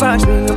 partner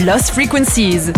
Lost Frequencies.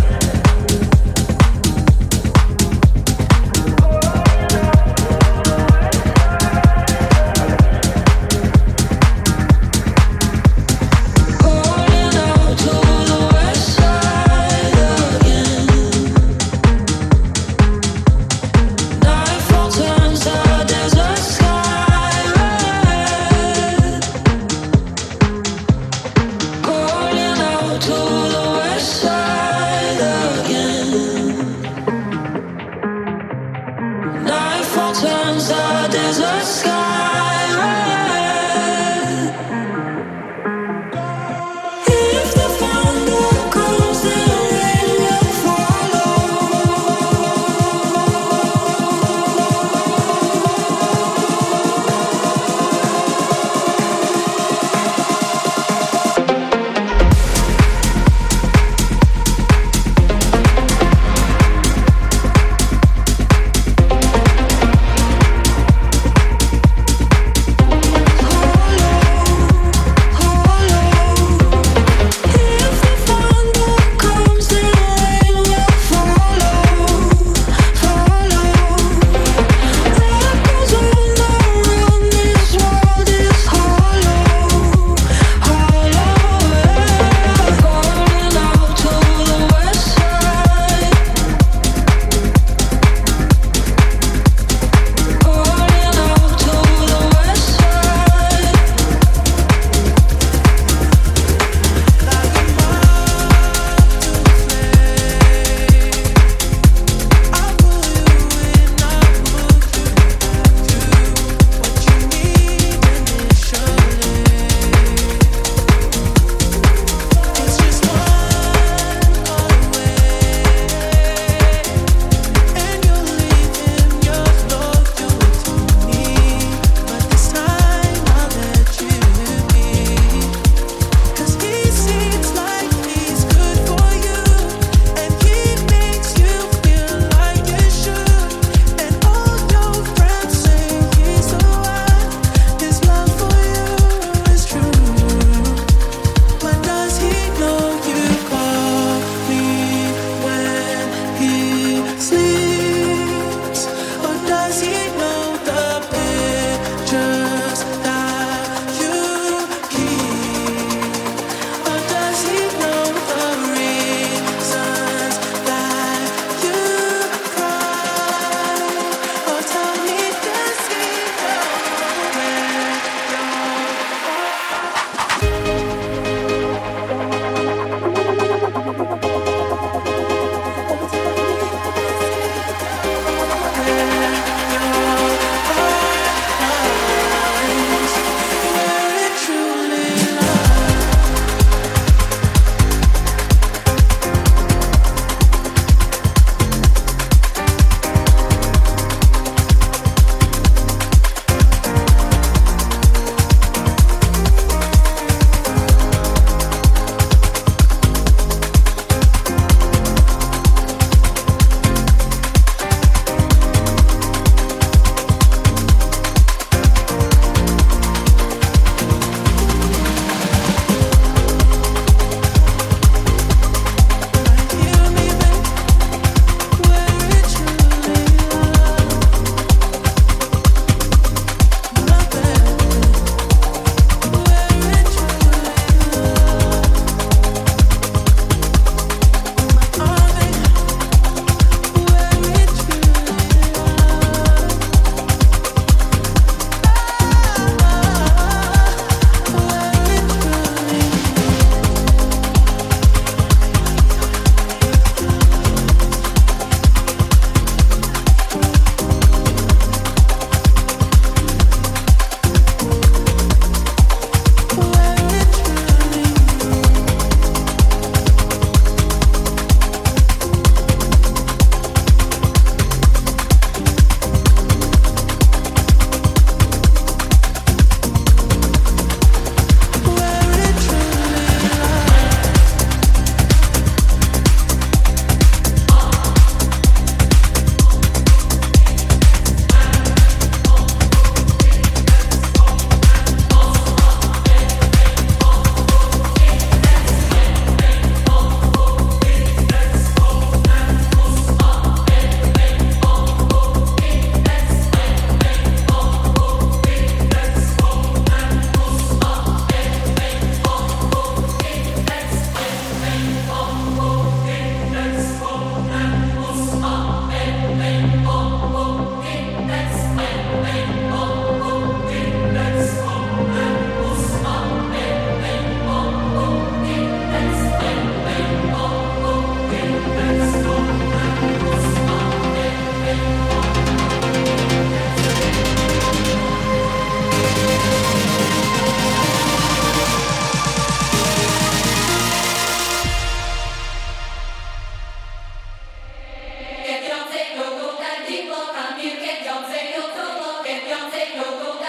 say no, go.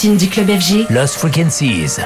Platine du club FG. Lost Frequencies.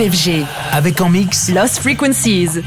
FG. Avec en mix Lost Frequencies.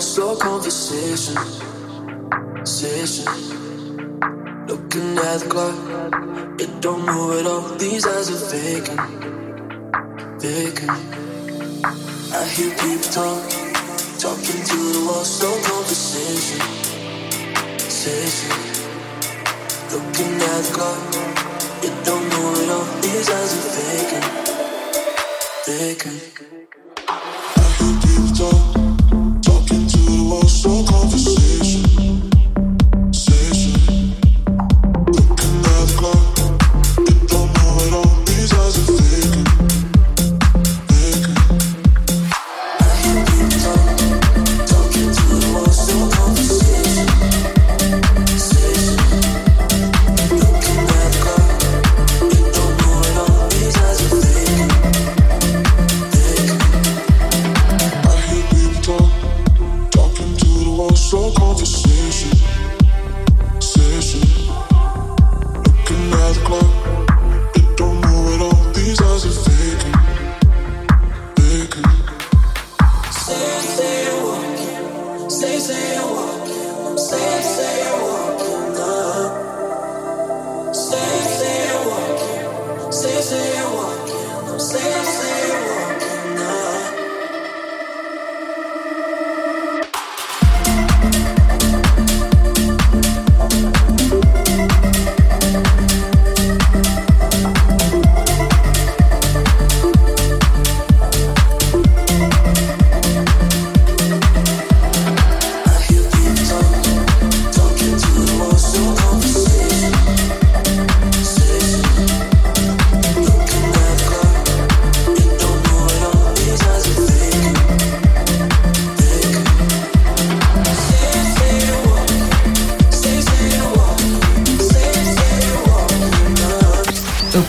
slow conversation. Session. Looking at the clock, it don't move at all. These eyes are vacant, vacant. I hear people talk, talking to the wall. Slow conversation. Session. Looking at the clock, it don't move at all. These eyes are vacant, vacant.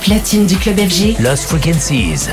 platine du club FG. Lost Frequencies.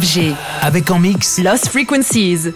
FG. Avec en mix Lost Frequencies.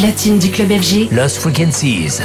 Platine du club FG. Lost Frequencies.